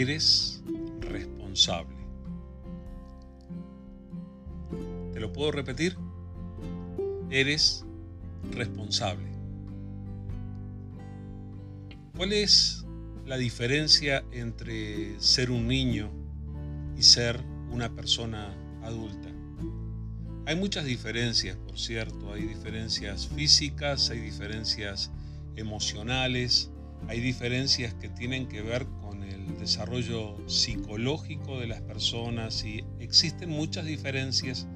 eres responsable. ¿Te lo puedo repetir? Eres responsable. ¿Cuál es la diferencia entre ser un niño y ser una persona adulta? Hay muchas diferencias, por cierto. Hay diferencias físicas, hay diferencias emocionales, hay diferencias que tienen que ver el desarrollo psicológico de las personas y existen muchas diferencias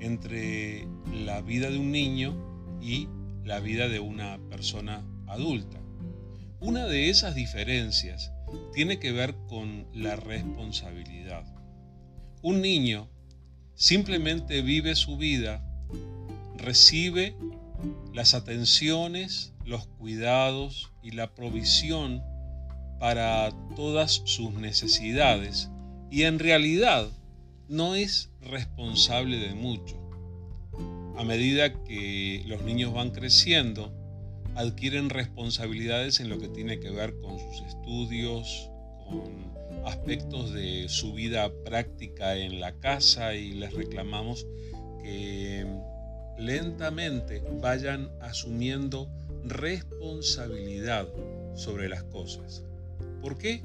entre la vida de un niño y la vida de una persona adulta. Una de esas diferencias tiene que ver con la responsabilidad. Un niño simplemente vive su vida, recibe las atenciones, los cuidados y la provisión para todas sus necesidades y en realidad no es responsable de mucho. A medida que los niños van creciendo, adquieren responsabilidades en lo que tiene que ver con sus estudios, con aspectos de su vida práctica en la casa y les reclamamos que lentamente vayan asumiendo responsabilidad sobre las cosas. ¿Por qué?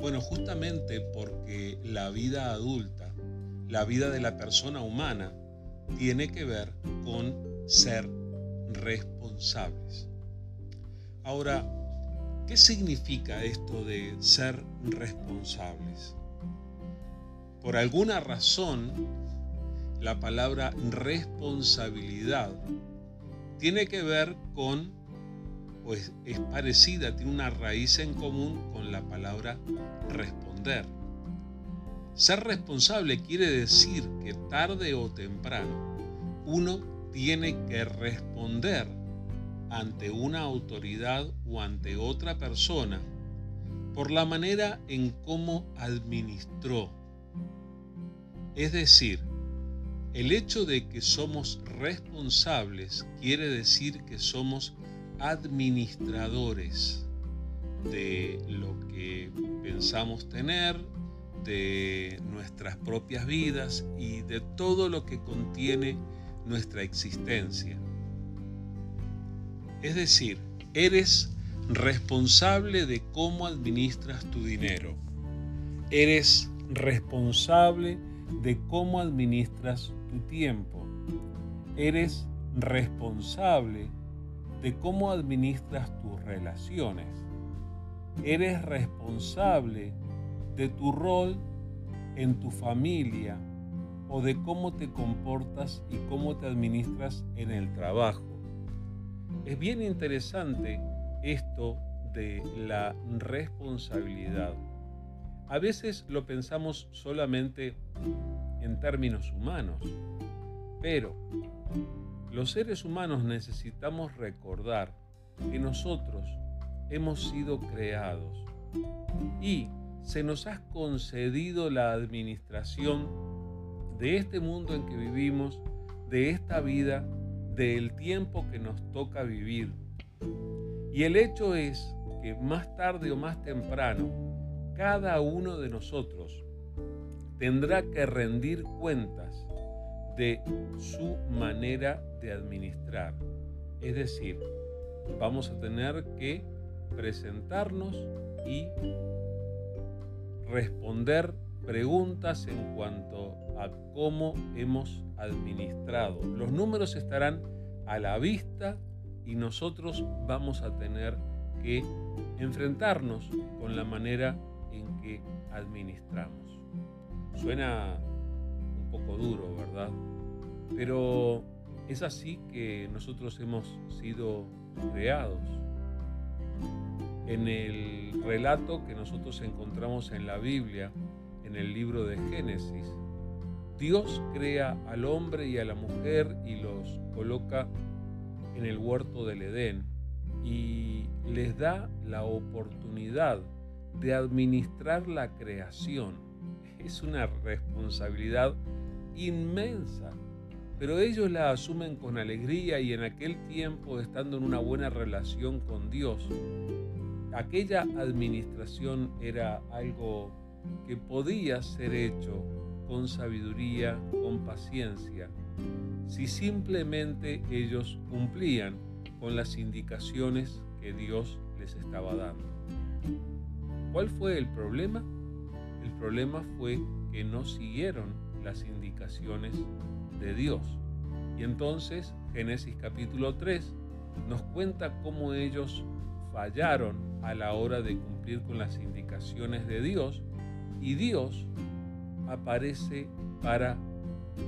Bueno, justamente porque la vida adulta, la vida de la persona humana, tiene que ver con ser responsables. Ahora, ¿Qué significa esto de ser responsables? Por alguna razón, la palabra responsabilidad tiene que ver con, pues es parecida, tiene una raíz en común con la palabra responder. Ser responsable quiere decir que tarde o temprano uno tiene que responder ante una autoridad o ante otra persona por la manera en cómo administró. Es decir, el hecho de que somos responsables quiere decir que somos administradores de lo que pensamos tener, de nuestras propias vidas y de todo lo que contiene nuestra existencia. Es decir, eres responsable de cómo administras tu dinero. Eres responsable de cómo administras tu tiempo. Eres responsable de cómo administras tus relaciones. Eres responsable de tu rol en tu familia o de cómo te comportas y cómo te administras en el trabajo. Es bien interesante esto de la responsabilidad. A veces lo pensamos solamente en términos humanos, pero los seres humanos necesitamos recordar que nosotros hemos sido creados y se nos ha concedido la administración de este mundo en que vivimos, de esta vida del tiempo que nos toca vivir. Y el hecho es que más tarde o más temprano, cada uno de nosotros tendrá que rendir cuentas de su manera de administrar. Es decir, vamos a tener que presentarnos y responder preguntas en cuanto a cómo hemos administrado. Los números estarán a la vista y nosotros vamos a tener que enfrentarnos con la manera en que administramos. Suena un poco duro, ¿verdad? Pero es así que nosotros hemos sido creados. En el relato que nosotros encontramos en la Biblia, en el libro de Génesis, Dios crea al hombre y a la mujer y los coloca en el huerto del Edén y les da la oportunidad de administrar la creación. Es una responsabilidad inmensa, pero ellos la asumen con alegría y en aquel tiempo, estando en una buena relación con Dios, aquella administración era algo que podía ser hecho con sabiduría, con paciencia, si simplemente ellos cumplían con las indicaciones que Dios les estaba dando. ¿Cuál fue el problema? El problema fue que no siguieron las indicaciones de Dios. Y entonces Génesis capítulo 3 nos cuenta cómo ellos fallaron a la hora de cumplir con las indicaciones de Dios y Dios aparece para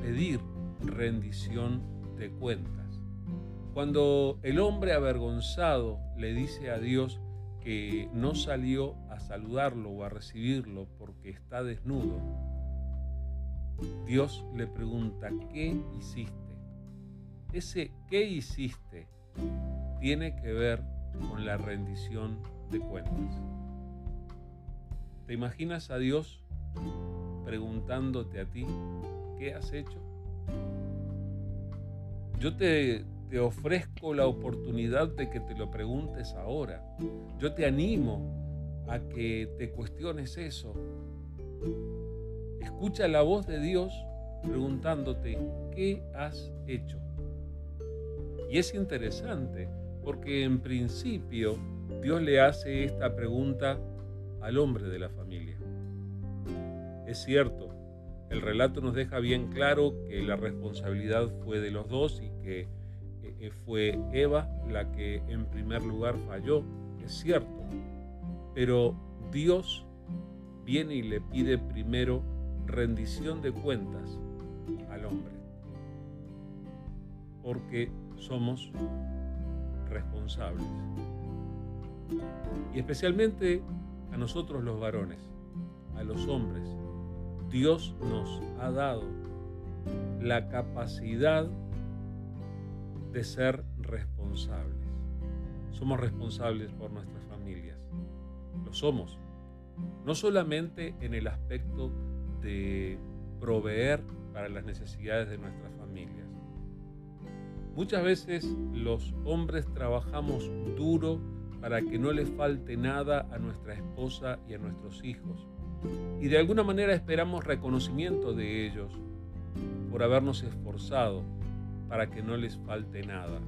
pedir rendición de cuentas. Cuando el hombre avergonzado le dice a Dios que no salió a saludarlo o a recibirlo porque está desnudo, Dios le pregunta, ¿qué hiciste? Ese ¿qué hiciste? tiene que ver con la rendición de cuentas. ¿Te imaginas a Dios preguntándote a ti, ¿qué has hecho? Yo te, te ofrezco la oportunidad de que te lo preguntes ahora. Yo te animo a que te cuestiones eso. Escucha la voz de Dios preguntándote, ¿qué has hecho? Y es interesante porque en principio Dios le hace esta pregunta al hombre de la familia. Es cierto, el relato nos deja bien claro que la responsabilidad fue de los dos y que eh, fue Eva la que en primer lugar falló, es cierto, pero Dios viene y le pide primero rendición de cuentas al hombre, porque somos responsables. Y especialmente a nosotros los varones, a los hombres, Dios nos ha dado la capacidad de ser responsables. Somos responsables por nuestras familias. Lo somos. No solamente en el aspecto de proveer para las necesidades de nuestras familias. Muchas veces los hombres trabajamos duro para que no le falte nada a nuestra esposa y a nuestros hijos. Y de alguna manera esperamos reconocimiento de ellos por habernos esforzado para que no les falte nada.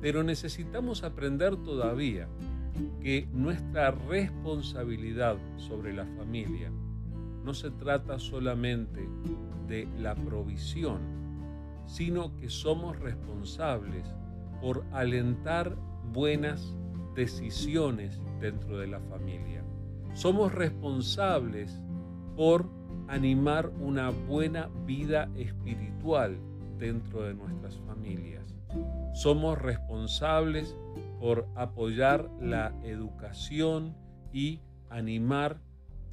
Pero necesitamos aprender todavía que nuestra responsabilidad sobre la familia no se trata solamente de la provisión, sino que somos responsables por alentar buenas decisiones dentro de la familia. Somos responsables por animar una buena vida espiritual dentro de nuestras familias. Somos responsables por apoyar la educación y animar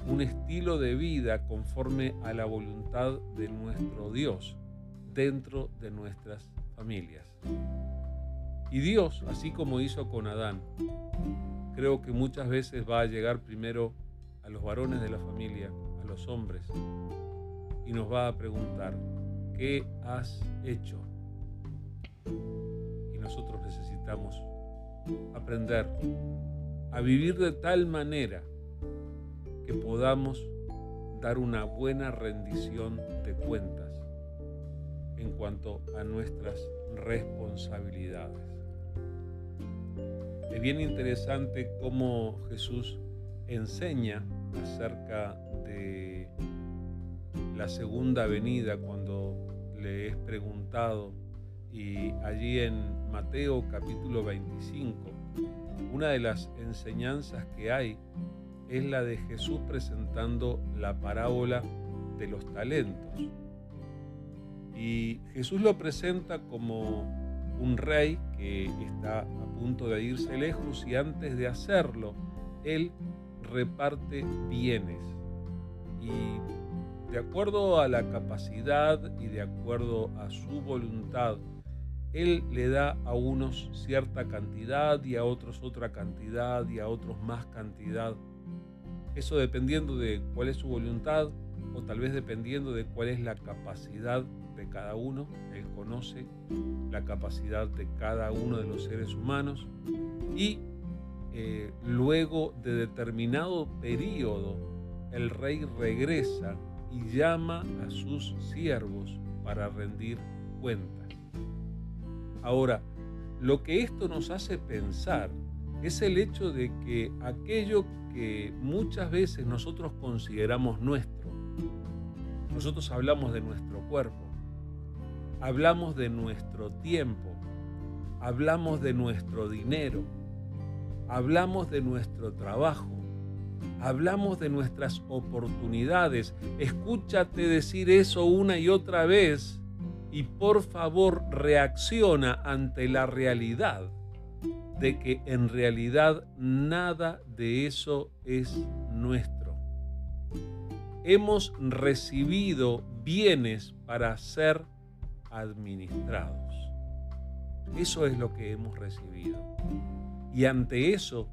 un estilo de vida conforme a la voluntad de nuestro Dios dentro de nuestras familias. Y Dios, así como hizo con Adán, creo que muchas veces va a llegar primero a los varones de la familia, a los hombres, y nos va a preguntar, ¿qué has hecho? Y nosotros necesitamos aprender a vivir de tal manera que podamos dar una buena rendición de cuentas en cuanto a nuestras responsabilidades. Es bien interesante cómo Jesús enseña acerca de la segunda venida cuando le es preguntado y allí en Mateo capítulo 25, una de las enseñanzas que hay es la de Jesús presentando la parábola de los talentos. Y Jesús lo presenta como un rey que está a punto de irse lejos y antes de hacerlo, él reparte bienes. Y de acuerdo a la capacidad y de acuerdo a su voluntad, él le da a unos cierta cantidad y a otros otra cantidad y a otros más cantidad. Eso dependiendo de cuál es su voluntad o tal vez dependiendo de cuál es la capacidad de cada uno, Él conoce la capacidad de cada uno de los seres humanos y eh, luego de determinado periodo el rey regresa y llama a sus siervos para rendir cuentas. Ahora, lo que esto nos hace pensar es el hecho de que aquello que muchas veces nosotros consideramos nuestro, nosotros hablamos de nuestro cuerpo, hablamos de nuestro tiempo, hablamos de nuestro dinero, hablamos de nuestro trabajo, hablamos de nuestras oportunidades. Escúchate decir eso una y otra vez y por favor reacciona ante la realidad de que en realidad nada de eso es nuestro. Hemos recibido bienes para ser administrados. Eso es lo que hemos recibido. Y ante eso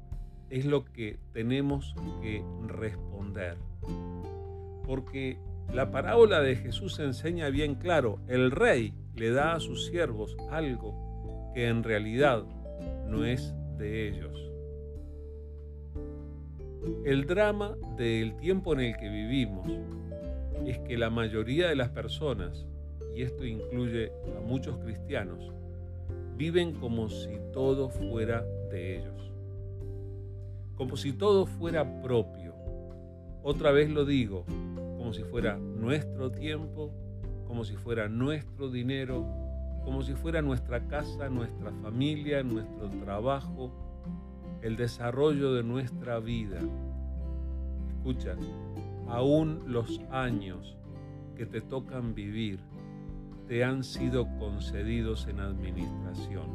es lo que tenemos que responder. Porque la parábola de Jesús enseña bien claro, el rey le da a sus siervos algo que en realidad no es de ellos. El drama del tiempo en el que vivimos es que la mayoría de las personas, y esto incluye a muchos cristianos, viven como si todo fuera de ellos, como si todo fuera propio. Otra vez lo digo, como si fuera nuestro tiempo, como si fuera nuestro dinero, como si fuera nuestra casa, nuestra familia, nuestro trabajo, el desarrollo de nuestra vida. Escucha, aún los años que te tocan vivir te han sido concedidos en administración.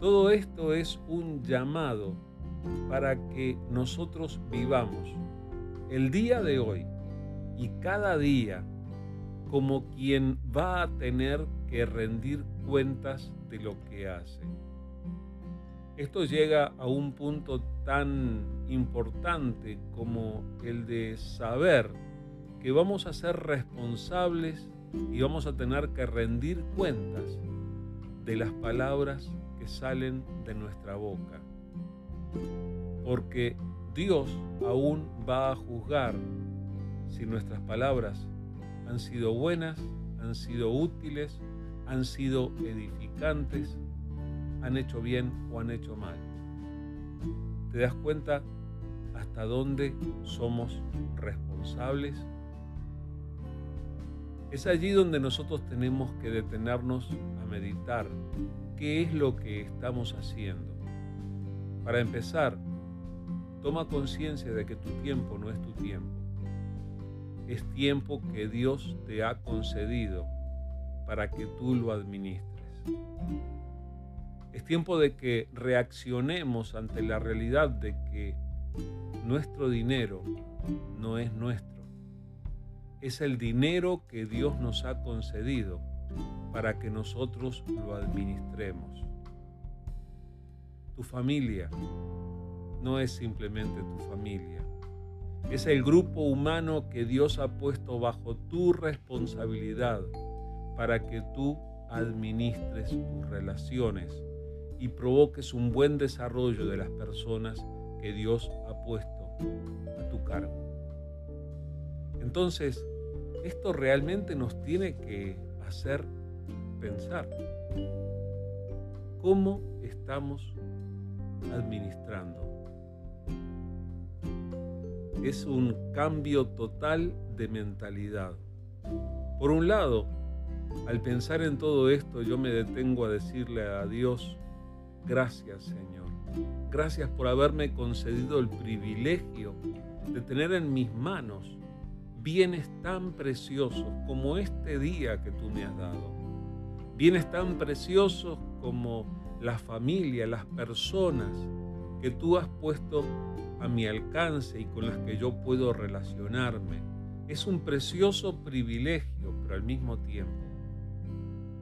Todo esto es un llamado para que nosotros vivamos el día de hoy y cada día como quien va a tener que rendir cuentas de lo que hace. Esto llega a un punto tan importante como el de saber que vamos a ser responsables y vamos a tener que rendir cuentas de las palabras que salen de nuestra boca. Porque Dios aún va a juzgar si nuestras palabras han sido buenas, han sido útiles, han sido edificantes, han hecho bien o han hecho mal. ¿Te das cuenta hasta dónde somos responsables? Es allí donde nosotros tenemos que detenernos a meditar qué es lo que estamos haciendo. Para empezar, Toma conciencia de que tu tiempo no es tu tiempo. Es tiempo que Dios te ha concedido para que tú lo administres. Es tiempo de que reaccionemos ante la realidad de que nuestro dinero no es nuestro. Es el dinero que Dios nos ha concedido para que nosotros lo administremos. Tu familia, no es simplemente tu familia. Es el grupo humano que Dios ha puesto bajo tu responsabilidad para que tú administres tus relaciones y provoques un buen desarrollo de las personas que Dios ha puesto a tu cargo. Entonces, esto realmente nos tiene que hacer pensar cómo estamos administrando es un cambio total de mentalidad. Por un lado, al pensar en todo esto, yo me detengo a decirle a Dios, gracias Señor, gracias por haberme concedido el privilegio de tener en mis manos bienes tan preciosos como este día que tú me has dado. Bienes tan preciosos como la familia, las personas que tú has puesto a mi alcance y con las que yo puedo relacionarme. Es un precioso privilegio, pero al mismo tiempo,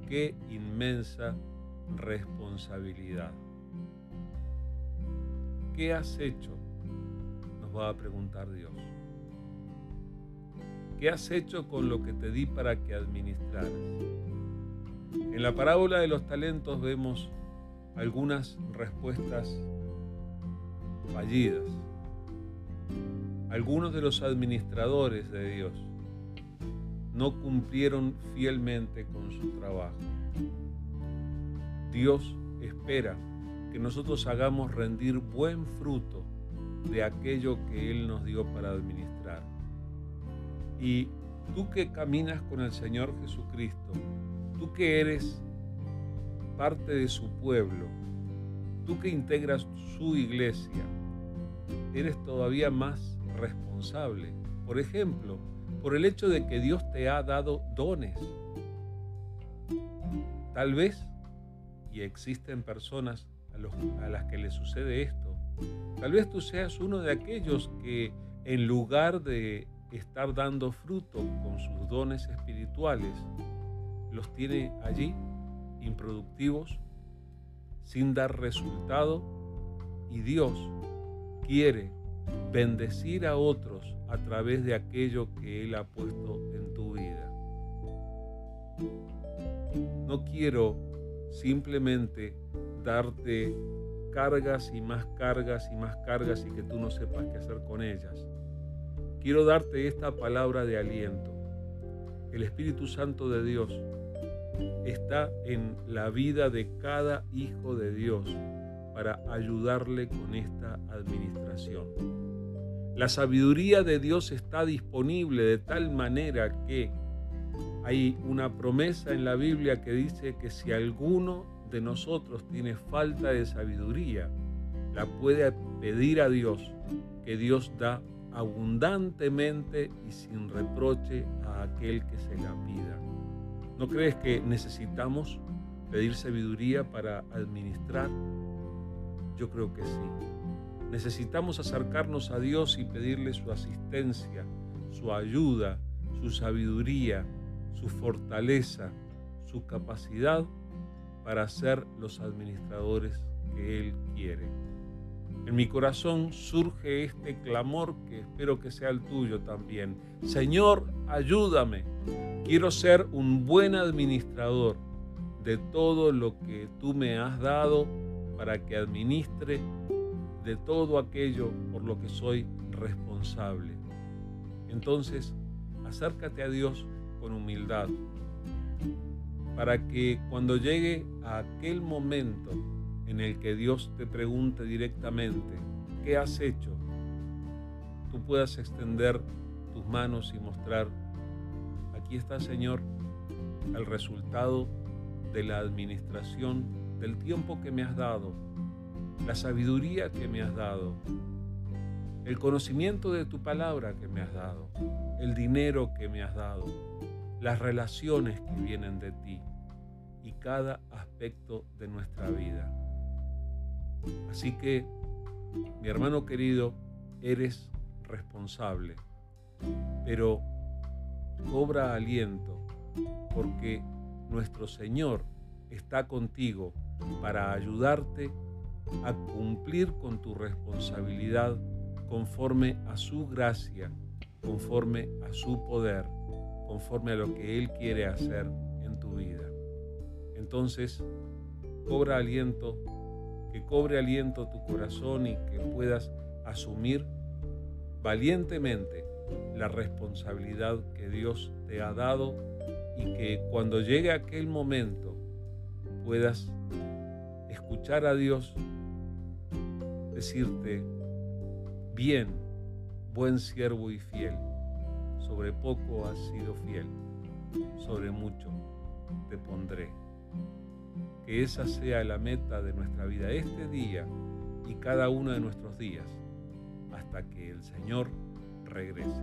qué inmensa responsabilidad. ¿Qué has hecho? Nos va a preguntar Dios. ¿Qué has hecho con lo que te di para que administraras? En la parábola de los talentos vemos algunas respuestas fallidas. Algunos de los administradores de Dios no cumplieron fielmente con su trabajo. Dios espera que nosotros hagamos rendir buen fruto de aquello que Él nos dio para administrar. Y tú que caminas con el Señor Jesucristo, tú que eres parte de su pueblo, tú que integras su iglesia, eres todavía más responsable. Por ejemplo, por el hecho de que Dios te ha dado dones. Tal vez, y existen personas a, las que le sucede esto, tal vez tú seas uno de aquellos que en lugar de estar dando fruto con sus dones espirituales, los tiene allí improductivos, sin dar resultado, y Dios quiere bendecir a otros a través de aquello que Él ha puesto en tu vida. No quiero simplemente darte cargas y más cargas y más cargas y que tú no sepas qué hacer con ellas. Quiero darte esta palabra de aliento. El Espíritu Santo de Dios está en la vida de cada hijo de Dios para ayudarle con esta administración. La sabiduría de Dios está disponible de tal manera que hay una promesa en la Biblia que dice que si alguno de nosotros tiene falta de sabiduría, la puede pedir a Dios, que Dios da abundantemente y sin reproche a aquel que se la pida. ¿No crees que necesitamos pedir sabiduría para administrar? Yo creo que sí. Necesitamos acercarnos a Dios y pedirle su asistencia, su ayuda, su sabiduría, su fortaleza, su capacidad para ser los administradores que Él quiere. En mi corazón surge este clamor que espero que sea el tuyo también. Señor, ayúdame. Quiero ser un buen administrador de todo lo que tú me has dado para que administre de todo aquello por lo que soy responsable. Entonces, acércate a Dios con humildad para que cuando llegue a aquel momento en el que Dios te pregunte directamente, ¿qué has hecho? Tú puedas extender tus manos y mostrar, aquí está Señor, el resultado de la administración del tiempo que me has dado, la sabiduría que me has dado, el conocimiento de tu palabra que me has dado, el dinero que me has dado, las relaciones que vienen de ti y cada aspecto de nuestra vida. Así que, mi hermano querido, eres responsable, pero cobra aliento porque nuestro Señor está contigo para ayudarte a cumplir con tu responsabilidad conforme a su gracia, conforme a su poder, conforme a lo que Él quiere hacer en tu vida. Entonces, cobra aliento, que cobre aliento tu corazón y que puedas asumir valientemente la responsabilidad que Dios te ha dado y que cuando llegue aquel momento puedas escuchar a Dios decirte, bien, buen siervo y fiel, sobre poco has sido fiel, sobre mucho te pondré. Que esa sea la meta de nuestra vida este día y cada uno de nuestros días, hasta que el Señor regrese.